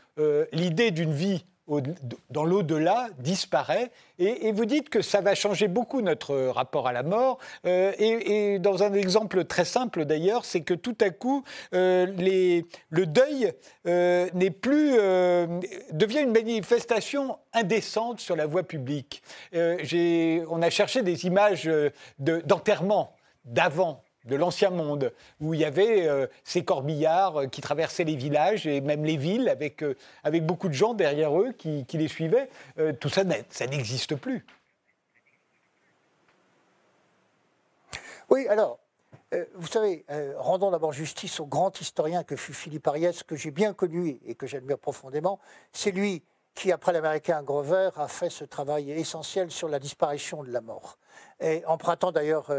l'idée d'une vie dans l'au-delà disparaît. Et, vous dites que ça va changer beaucoup notre rapport à la mort. Euh, et, dans un exemple très simple d'ailleurs, c'est que tout à coup, euh, le deuil euh, n'est plus devient une manifestation indécente sur la voie publique. on a cherché des images d'enterrement d'avant de l'ancien monde, où il y avait euh, ces corbillards euh, qui traversaient les villages et même les villes avec, euh, beaucoup de gens derrière eux qui, les suivaient. tout ça, ça n'existe plus. Oui, alors, vous savez, rendons d'abord justice au grand historien que fut Philippe Ariès, que j'ai bien connu et que j'admire profondément. C'est lui qui, après l'américain Grover, a fait ce travail essentiel sur la disparition de la mort. Et empruntant d'ailleurs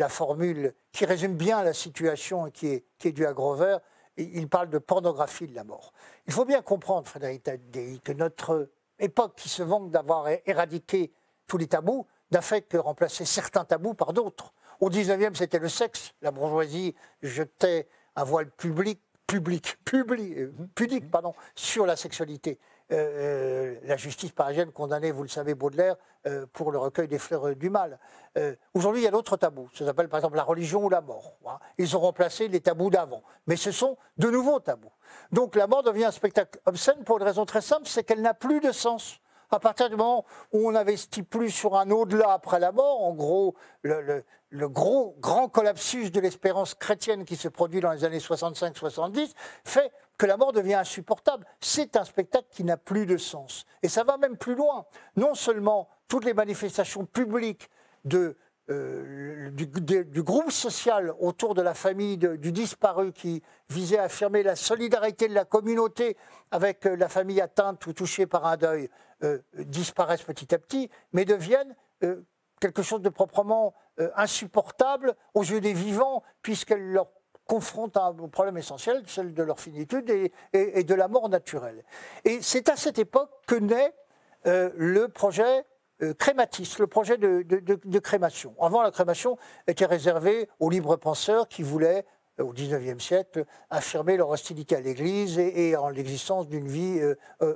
la formule qui résume bien la situation qui est, qui est due à Grover. Il parle de pornographie de la mort. Il faut bien comprendre, Frédéric Tadei, que notre époque qui se vante d'avoir éradiqué tous les tabous n'a fait que remplacer certains tabous par d'autres. Au 19e, c'était le sexe. La bourgeoisie jetait un voile public, public, public, euh, pardon, sur la sexualité. Euh, la justice parisienne condamnait, vous le savez, Baudelaire euh, pour le recueil des fleurs du mal. Euh, aujourd'hui, il y a d'autres tabous. Ça s'appelle par exemple la religion ou la mort. Ils ont remplacé les tabous d'avant. Mais ce sont de nouveaux tabous. Donc la mort devient un spectacle obscène pour une raison très simple, c'est qu'elle n'a plus de sens. À partir du moment où on n'investit plus sur un au-delà après la mort, en gros, le, gros grand collapsus de l'espérance chrétienne qui se produit dans les années 65-70 fait que la mort devient insupportable. C'est un spectacle qui n'a plus de sens. Et ça va même plus loin. Non seulement toutes les manifestations publiques de du, groupe social autour de la famille du disparu qui visait à affirmer la solidarité de la communauté avec la famille atteinte ou touchée par un deuil disparaissent petit à petit, mais deviennent quelque chose de proprement insupportable aux yeux des vivants, puisqu'elles leur confrontent un problème essentiel, celle de leur finitude et, de la mort naturelle. Et c'est à cette époque que naît euh, le projet euh, crématiste, le projet de, crémation. Avant, la crémation était réservée aux libres penseurs qui voulaient, euh, au XIXe siècle, affirmer leur hostilité à l'Église et, en l'existence d'une vie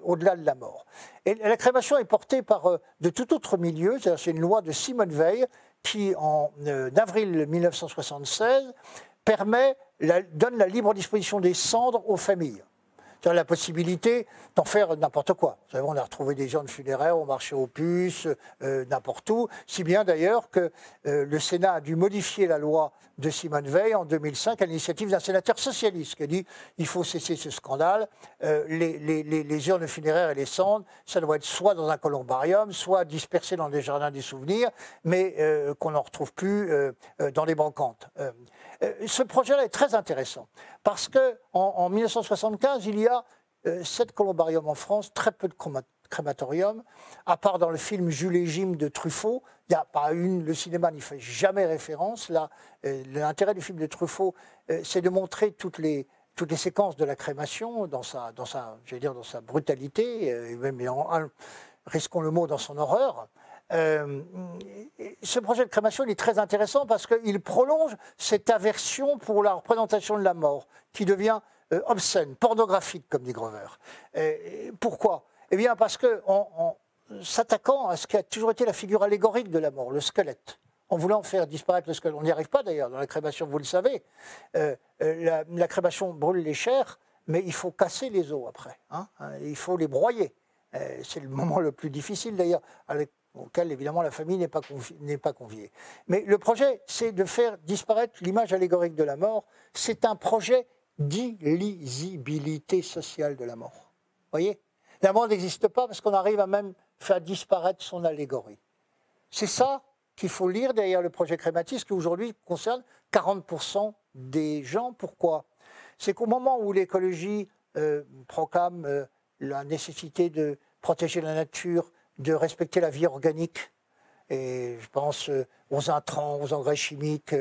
au-delà de la mort. Et la crémation est portée par de tout autre milieu, c'est une loi de Simone Veil qui, en avril 1976, permet, donne la libre disposition des cendres aux familles la possibilité d'en faire n'importe quoi. Vous savez, on a retrouvé des de funéraires au marché aux puces, euh, n'importe où, si bien d'ailleurs que euh, le Sénat a dû modifier la loi de Simone Veil en 2005 à l'initiative d'un sénateur socialiste qui a dit il faut cesser ce scandale, euh, les, les, urnes funéraires et les cendres, ça doit être soit dans un columbarium, soit dispersé dans des jardins des souvenirs, mais qu'on n'en retrouve plus dans les brocantes. Ce projet-là est très intéressant parce qu'en en 1975, il y a euh, sept columbariums en France, très peu de crématoriums, à part dans le film Jules et Jim de Truffaut. Il n'y a pas une, le cinéma n'y fait jamais référence. Euh, l'intérêt du film de Truffaut, euh, c'est de montrer toutes les, séquences de la crémation dans sa, brutalité, et même risquons le mot, dans son horreur. Ce projet de crémation est très intéressant parce qu'il prolonge cette aversion pour la représentation de la mort, qui devient euh, obscène, pornographique, comme dit Grover. pourquoi? Eh bien, parce que en, s'attaquant à ce qui a toujours été la figure allégorique de la mort, le squelette, en voulant faire disparaître le squelette. On n'y arrive pas d'ailleurs dans la crémation, vous le savez. Euh, euh, la, crémation brûle les chairs, mais il faut casser les os après. Hein. il faut les broyer. c'est le moment le plus difficile d'ailleurs, auquel évidemment la famille n'est pas, conviée. Mais le projet, c'est de faire disparaître l'image allégorique de la mort. C'est un projet d'illisibilité sociale de la mort. Vous voyez? La mort n'existe pas parce qu'on arrive à même faire disparaître son allégorie. C'est ça qu'il faut lire derrière le projet crématiste qui aujourd'hui concerne 40% des gens. Pourquoi? C'est qu'au moment où l'écologie euh, proclame euh, la nécessité de protéger la nature, de respecter la vie organique, et je pense euh, aux intrants, aux engrais chimiques,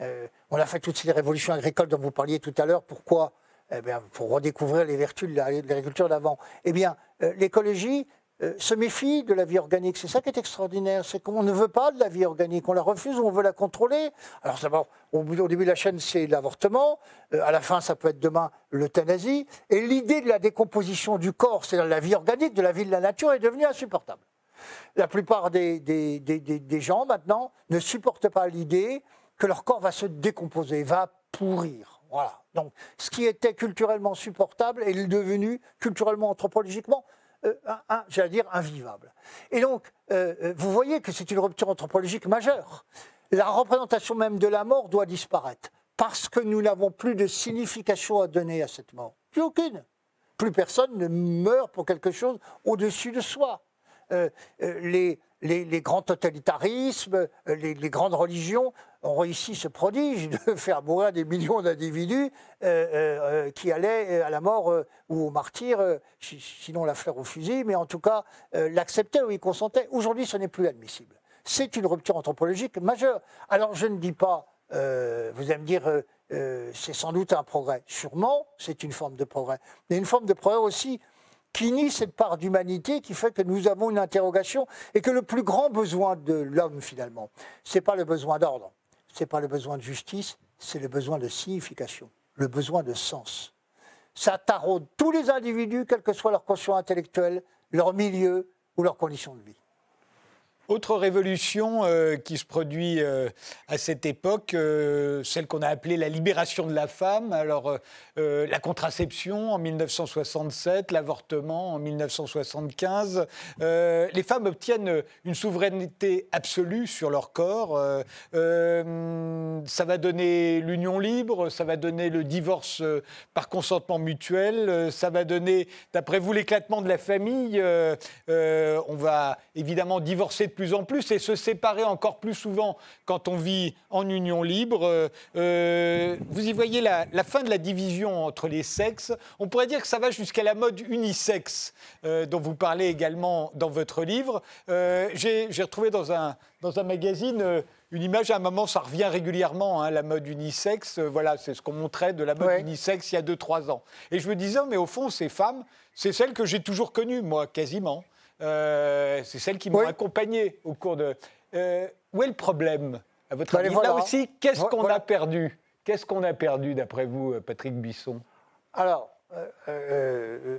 euh, on a fait toutes ces révolutions agricoles dont vous parliez tout à l'heure. Pourquoi? Eh Pour redécouvrir les vertus de l'agriculture d'avant. Eh bien, euh, l'écologie euh, se méfie de la vie organique. C'est ça qui est extraordinaire. C'est qu'on ne veut pas de la vie organique. On la refuse on veut la contrôler. Alors, d'abord, au, début de la chaîne, c'est l'avortement. à la fin, ça peut être demain l'euthanasie. Et l'idée de la décomposition du corps, c'est-à-dire la vie organique, de la vie de la nature, est devenue insupportable. La plupart des gens, maintenant, ne supportent pas l'idée que leur corps va se décomposer, va pourrir. Voilà. Donc, ce qui était culturellement supportable est devenu culturellement, anthropologiquement, euh, j'allais dire, invivable. Et donc, euh, euh, vous voyez que c'est une rupture anthropologique majeure. La représentation même de la mort doit disparaître parce que nous n'avons plus de signification à donner à cette mort. Plus aucune. Plus personne ne meurt pour quelque chose au-dessus de soi. Les, les, grands totalitarismes, les, grandes religions ont réussi ce prodige de faire mourir des millions d'individus euh, euh, euh, qui allaient à la mort ou au martyr, sinon la fleur au fusil, mais en tout cas l'acceptaient ou y consentaient. Aujourd'hui, ce n'est plus admissible. C'est une rupture anthropologique majeure. Alors je ne dis pas, vous allez me dire, c'est sans doute un progrès. Sûrement, c'est une forme de progrès. Mais une forme de progrès aussi qui nie cette part d'humanité qui fait que nous avons une interrogation et que le plus grand besoin de l'homme, finalement, ce n'est pas le besoin d'ordre, ce n'est pas le besoin de justice, c'est le besoin de signification, le besoin de sens. Ça taraude tous les individus, quelle que soit leur conscience intellectuelle, leur milieu ou leurs conditions de vie. Autre révolution euh, qui se produit euh, à cette époque, euh, celle qu'on a appelée la libération de la femme. Alors, la contraception en 1967, l'avortement en 1975. les femmes obtiennent une souveraineté absolue sur leur corps. ça va donner l'union libre, ça va donner le divorce par consentement mutuel, ça va donner, d'après vous, l'éclatement de la famille. on va évidemment divorcer de plus plus en plus et se séparer encore plus souvent quand on vit en union libre. Euh, vous y voyez la, fin de la division entre les sexes. On pourrait dire que ça va jusqu'à la mode unisexe dont vous parlez également dans votre livre. J'ai retrouvé dans un, dans un magazine une image, à un moment, ça revient régulièrement, hein, la mode unisexe. Euh, voilà, c'est ce qu'on montrait de la mode unisexe il y a 2-3 ans. Et je me disais, mais au fond, ces femmes, c'est celles que j'ai toujours connues, moi, quasiment. Euh, c'est celles qui m'ont accompagné au cours de. Euh, où est le problème, à votre bah, avis Là aussi, qu'est-ce qu'on a perdu Qu'est-ce qu'on a perdu, d'après vous, Patrick Buisson Alors, je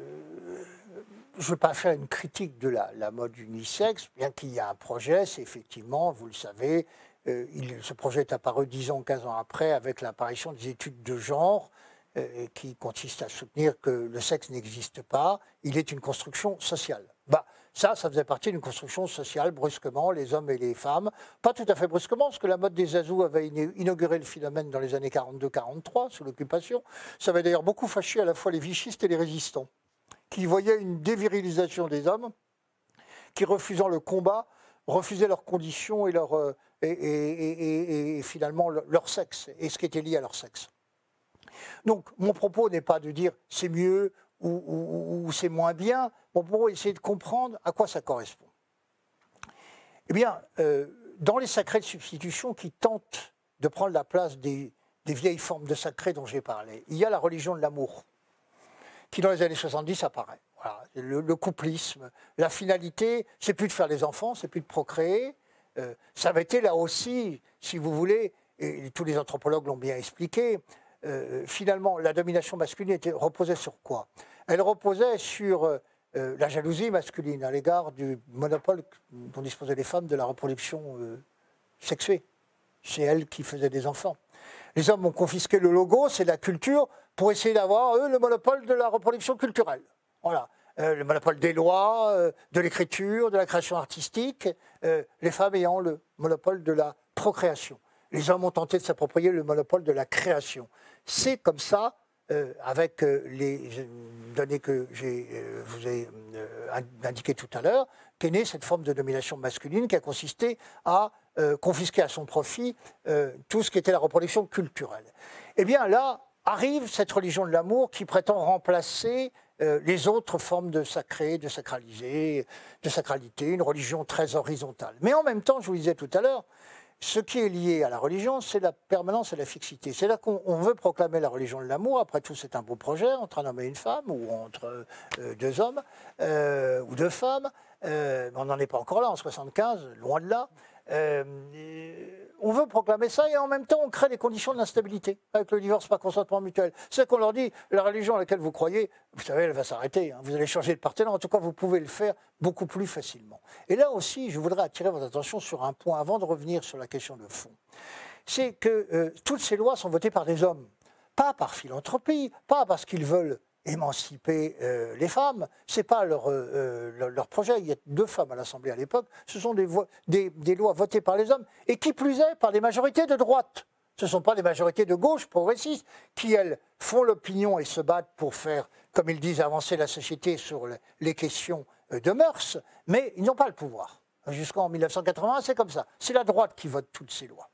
ne veux pas faire une critique de la, la mode unisexe, bien qu'il y ait un projet, c'est effectivement, vous le savez, euh, ce projet est apparu 10 ans, 15 ans après, avec l'apparition des études de genre, euh, qui consistent à soutenir que le sexe n'existe pas, il est une construction sociale. Bah, ça, ça faisait partie d'une construction sociale, brusquement, les hommes et les femmes. Pas tout à fait brusquement, parce que la mode des azous avait inauguré le phénomène dans les années 42-43, sous l'occupation. Ça avait d'ailleurs beaucoup fâché à la fois les vichistes et les résistants, qui voyaient une dévirilisation des hommes, qui, refusant le combat, refusaient leurs conditions et euh, et, finalement leur sexe et ce qui était lié à leur sexe. Donc mon propos n'est pas de dire c'est mieux ou, c'est moins bien, mon propos est d'essayer de comprendre à quoi ça correspond. Eh bien, euh, dans les sacrés de substitution qui tentent de prendre la place des, vieilles formes de sacré dont j'ai parlé, il y a la religion de l'amour, qui dans les années 70 apparaît. le, le, couplisme, la finalité, c'est plus de faire des enfants, c'est plus de procréer, euh, ça avait été là aussi, si vous voulez, et tous les anthropologues l'ont bien expliqué, euh, finalement, la domination masculine était, reposait sur quoi? Elle reposait sur euh, la jalousie masculine à l'égard du monopole dont disposaient les femmes de la reproduction sexuée. C'est elles qui faisaient des enfants. Les hommes ont confisqué le logo, c'est la culture, pour essayer d'avoir, eux, le monopole de la reproduction culturelle. Voilà. Euh, le monopole des lois, euh, de l'écriture, de la création artistique, euh, les femmes ayant le monopole de la procréation. Les hommes ont tenté de s'approprier le monopole de la création. C'est comme ça, avec les données que je vous ai indiquées tout à l'heure, qu'est née cette forme de domination masculine qui a consisté à confisquer à son profit tout ce qui était la reproduction culturelle. Eh bien là, arrive cette religion de l'amour qui prétend remplacer euh, les autres formes de sacré, de sacraliser, de sacralité, une religion très horizontale. Mais en même temps, je vous disais tout à l'heure, ce qui est lié à la religion, c'est la permanence et la fixité. C'est là qu'on veut proclamer la religion de l'amour. Après tout, c'est un beau projet entre un homme et une femme, ou entre euh, deux hommes, euh, ou deux femmes. on n'en est pas encore là, en 75, loin de là on veut proclamer ça et en même temps on crée des conditions d'instabilité avec le divorce par consentement mutuel. C'est qu'on leur dit, la religion à laquelle vous croyez, vous savez, elle va s'arrêter, hein. vous allez changer de partenaire, en tout cas vous pouvez le faire beaucoup plus facilement. Et là aussi, je voudrais attirer votre attention sur un point avant de revenir sur la question de fond. C'est que euh, toutes ces lois sont votées par des hommes, pas par philanthropie, pas parce qu'ils veulent émanciper euh, les femmes. Ce n'est pas leur, euh, leur, projet. Il y a deux femmes à l'Assemblée à l'époque. Ce sont des, lois votées par les hommes et qui plus est par des majorités de droite. Ce ne sont pas des majorités de gauche progressistes qui, elles, font l'opinion et se battent pour faire, comme ils disent, avancer la société sur les questions euh, de mœurs, mais ils n'ont pas le pouvoir. Jusqu'en 1981, c'est comme ça. C'est la droite qui vote toutes ces lois.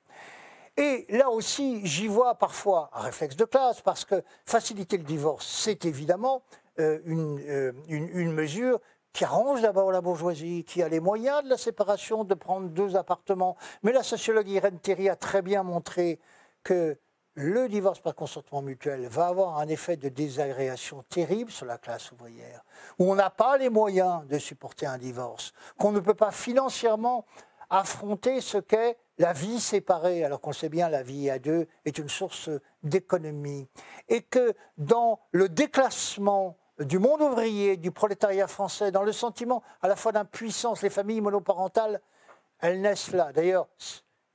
Et là aussi, j'y vois parfois un réflexe de classe, parce que faciliter le divorce, c'est évidemment euh, euh, une, mesure qui arrange d'abord la bourgeoisie, qui a les moyens de la séparation, de prendre deux appartements. Mais la sociologue Irène Théry a très bien montré que le divorce par consentement mutuel va avoir un effet de désagréation terrible sur la classe ouvrière, où on n'a pas les moyens de supporter un divorce, qu'on ne peut pas financièrement affronter ce qu'est la vie séparée, alors qu'on sait bien la vie à deux est une source d'économie, et que dans le déclassement du monde ouvrier, du prolétariat français, dans le sentiment à la fois d'impuissance, les familles monoparentales, elles naissent là. D'ailleurs,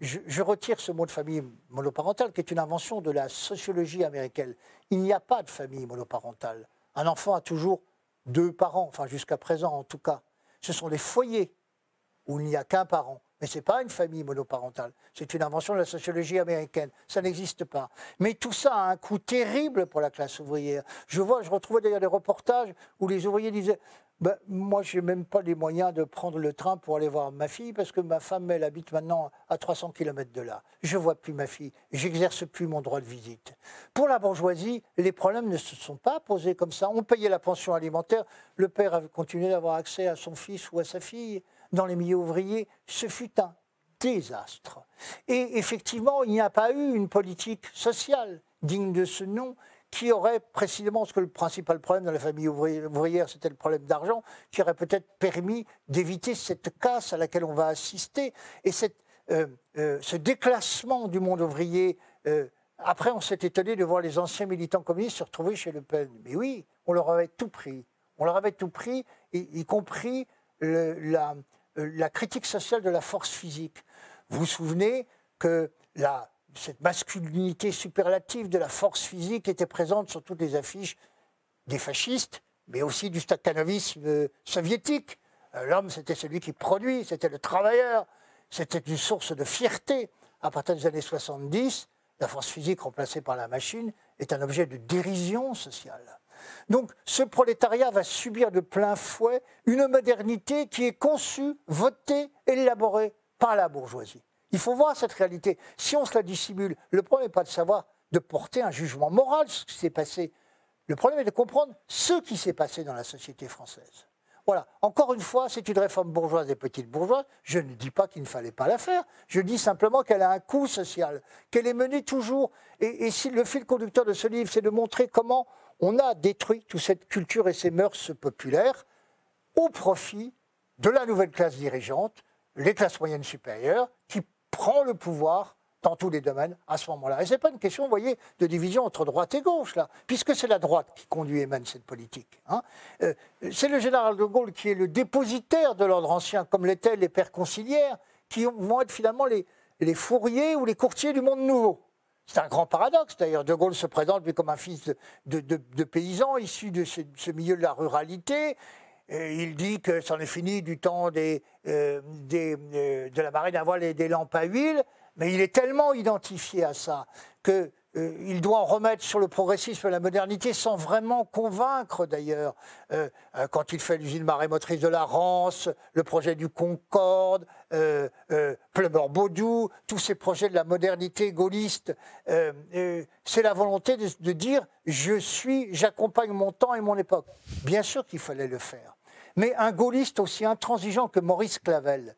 je, retire ce mot de famille monoparentale, qui est une invention de la sociologie américaine. Il n'y a pas de famille monoparentale. Un enfant a toujours deux parents, enfin jusqu'à présent en tout cas. Ce sont les foyers où il n'y a qu'un parent Mais ce n'est pas une famille monoparentale. C'est une invention de la sociologie américaine. Ça n'existe pas. Mais tout ça a un coût terrible pour la classe ouvrière. Je vois, je retrouvais d'ailleurs des reportages où les ouvriers disaient ben, moi, je n'ai même pas les moyens de prendre le train pour aller voir ma fille parce que ma femme, elle habite maintenant à 300 km de là. Je ne vois plus ma fille, j'exerce plus mon droit de visite. Pour la bourgeoisie, les problèmes ne se sont pas posés comme ça. On payait la pension alimentaire, le père avait continué d'avoir accès à son fils ou à sa fille. Dans les milieux ouvriers, ce fut un désastre. Et effectivement, il n'y a pas eu une politique sociale digne de ce nom qui aurait précisément, parce que le principal problème dans la famille ouvrière, c'était le problème d'argent, qui aurait peut-être permis d'éviter cette casse à laquelle on va assister et euh, euh, ce déclassement du monde ouvrier. Euh, après, on s'est étonné de voir les anciens militants communistes se retrouver chez Le Pen. Mais oui, on leur avait tout pris. On leur avait tout pris, y, compris la, la critique sociale de la force physique. Vous vous souvenez que cette masculinité superlative de la force physique était présente sur toutes les affiches des fascistes, mais aussi du stakhanovisme soviétique. Euh, l'homme, c'était celui qui produit, c'était le travailleur, c'était une source de fierté. À partir des années 70, la force physique remplacée par la machine est un objet de dérision sociale. Donc ce prolétariat va subir de plein fouet une modernité qui est conçue, votée, élaborée par la bourgeoisie. Il faut voir cette réalité. Si on se la dissimule, le problème n'est pas de savoir, de porter un jugement moral sur ce qui s'est passé. Le problème est de comprendre ce qui s'est passé dans la société française. Voilà. Encore une fois, c'est une réforme bourgeoise et petite bourgeoise. Je ne dis pas qu'il ne fallait pas la faire. Je dis simplement qu'elle a un coût social, qu'elle est menée toujours. Et, si le fil conducteur de ce livre, c'est de montrer comment on a détruit toute cette culture et ces mœurs populaires au profit de la nouvelle classe dirigeante, les classes moyennes supérieures, qui prend le pouvoir dans tous les domaines à ce moment-là. Et ce n'est pas une question, vous voyez, de division entre droite et gauche, puisque c'est la droite qui conduit et mène cette politique. Hein. Euh, c'est le général de Gaulle qui est le dépositaire de l'ordre ancien, comme l'étaient les pères conciliaires, qui vont être finalement les fourriers ou les courtiers du monde nouveau. C'est un grand paradoxe d'ailleurs. De Gaulle se présente comme un fils de, paysan issu de ce, milieu de la ruralité il dit que c'en est fini du temps euh, euh, de la voile et des lampes à huile, mais il est tellement identifié à ça que euh, il doit en remettre sur le progressisme et la modernité sans vraiment convaincre d'ailleurs. Euh, euh, quand il fait l'usine marémotrice de la Rance, le projet du Concorde, Plumeur Baudou, tous ces projets de la modernité gaulliste, c'est la volonté de dire je suis, j'accompagne mon temps et mon époque. Bien sûr qu'il fallait le faire. Mais un gaulliste aussi intransigeant que Maurice Clavel,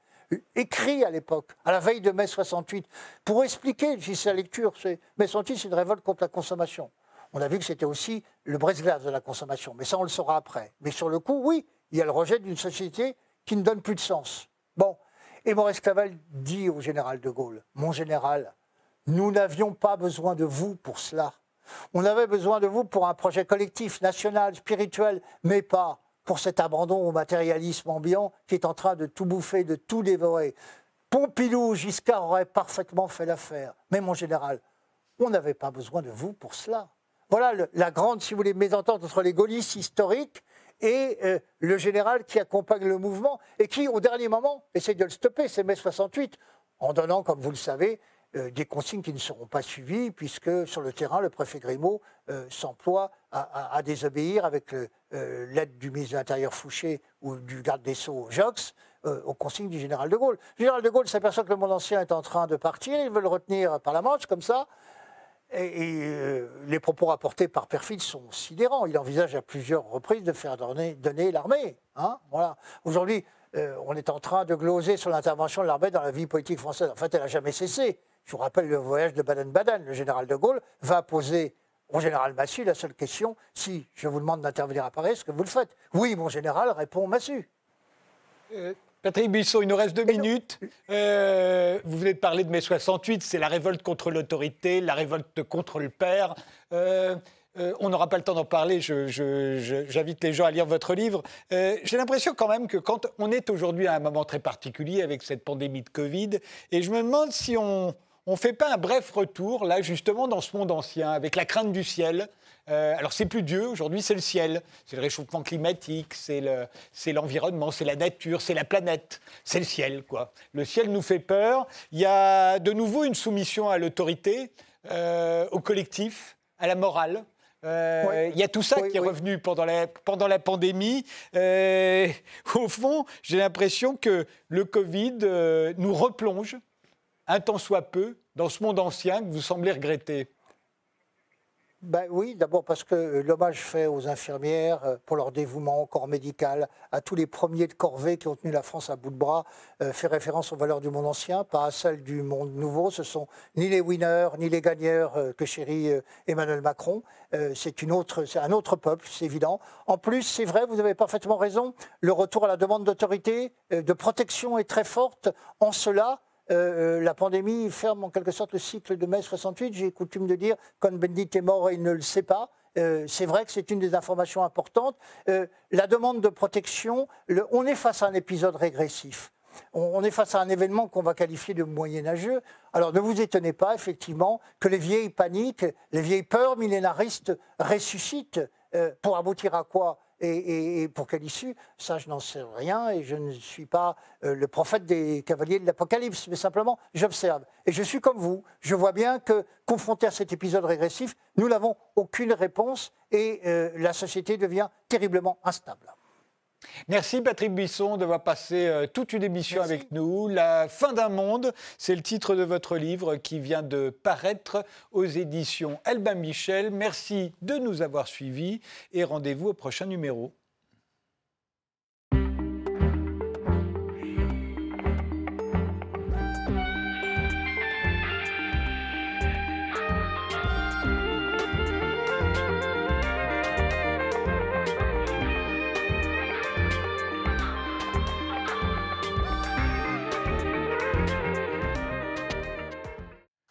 écrit à l'époque, à la veille de mai 68, pour expliquer, si sa lecture, c'est mai 68, c'est une révolte contre la consommation. On a vu que c'était aussi le brise de la consommation, mais ça on le saura après. Mais sur le coup, oui, il y a le rejet d'une société qui ne donne plus de sens. Bon, et Maurice Clavel dit au général de Gaulle, mon général, nous n'avions pas besoin de vous pour cela. On avait besoin de vous pour un projet collectif, national, spirituel, mais pas pour cet abandon au matérialisme ambiant qui est en train de tout bouffer, de tout dévorer. Pompidou, Giscard aurait parfaitement fait l'affaire. Mais mon général, on n'avait pas besoin de vous pour cela. Voilà la grande, si vous voulez, mésentente entre les gaullistes historiques et euh, le général qui accompagne le mouvement et qui, au dernier moment, essaie de le stopper, c'est mai 68, en donnant, comme vous le savez, euh, des consignes qui ne seront pas suivies, puisque sur le terrain, le préfet Grimaud euh, s'emploie à, désobéir avec euh, l'aide du ministre de l'Intérieur Fouché ou du garde des Sceaux Jox aux consignes du général de Gaulle. Le général de Gaulle s'aperçoit que le monde ancien est en train de partir, il veut le retenir par la manche, comme ça. Et, les propos rapportés par Perfil sont sidérants. Il envisage à plusieurs reprises de faire donner, l'armée. Hein voilà. Aujourd'hui, on est en train de gloser sur l'intervention de l'armée dans la vie politique française. En fait, elle n'a jamais cessé. Je vous rappelle le voyage de Baden-Baden. Le général de Gaulle va poser au général Massu la seule question si je vous demande d'intervenir à Paris, est-ce que vous le faites? Oui, mon général, répond Massu. Euh, Patrick Buisson, il nous reste deux minutes. Euh, vous venez de parler de mai 68, c'est la révolte contre l'autorité, la révolte contre le père. Euh, on n'aura pas le temps d'en parler, j'invite les gens à lire votre livre. J'ai l'impression quand même que quand on est aujourd'hui à un moment très particulier avec cette pandémie de Covid, et je me demande si on, on ne fait pas un bref retour, là, justement, dans ce monde ancien, avec la crainte du ciel, Euh, alors c'est plus Dieu, aujourd'hui c'est le ciel, c'est le réchauffement climatique, c'est l'environnement, c'est la nature, c'est la planète, c'est le ciel quoi. Le ciel nous fait peur. Il y a de nouveau une soumission à l'autorité, euh, au collectif, à la morale. Euh, il y a tout ça qui est revenu pendant la, pendant la pandémie. au fond, j'ai l'impression que le Covid nous replonge, un temps soit peu, dans ce monde ancien que vous semblez regretter. Ben oui, d'abord parce que euh, l'hommage fait aux infirmières euh, pour leur dévouement au corps médical, à tous les premiers de corvée qui ont tenu la France à bout de bras, euh, fait référence aux valeurs du monde ancien, pas à celles du monde nouveau. Ce sont ni les winners ni les gagneurs que chérit Emmanuel Macron. c'est un autre peuple, c'est évident. En plus, c'est vrai, vous avez parfaitement raison. Le retour à la demande d'autorité, de protection est très forte. En cela, euh, euh, la pandémie ferme en quelque sorte le cycle de mai 68. J'ai coutume de dire, quand Bendit est mort, il ne le sait pas. Euh, c'est vrai que c'est une des informations importantes. la demande de protection, on est face à un épisode régressif. On, est face à un événement qu'on va qualifier de moyenâgeux. Alors ne vous étonnez pas, effectivement, que les vieilles paniques, les vieilles peurs millénaristes ressuscitent. pour aboutir à quoi? Et, pour quelle issue Ça, je n'en sais rien et je ne suis pas euh, le prophète des cavaliers de l'Apocalypse, mais simplement, j'observe. Et je suis comme vous. Je vois bien que, confronté à cet épisode régressif, nous n'avons aucune réponse et euh, la société devient terriblement instable. Merci Patrick Buisson d'avoir passé euh, toute une émission avec nous. La fin d'un monde, c'est le titre de votre livre qui vient de paraître aux éditions Albin Michel. Merci de nous avoir suivis et rendez-vous au prochain numéro.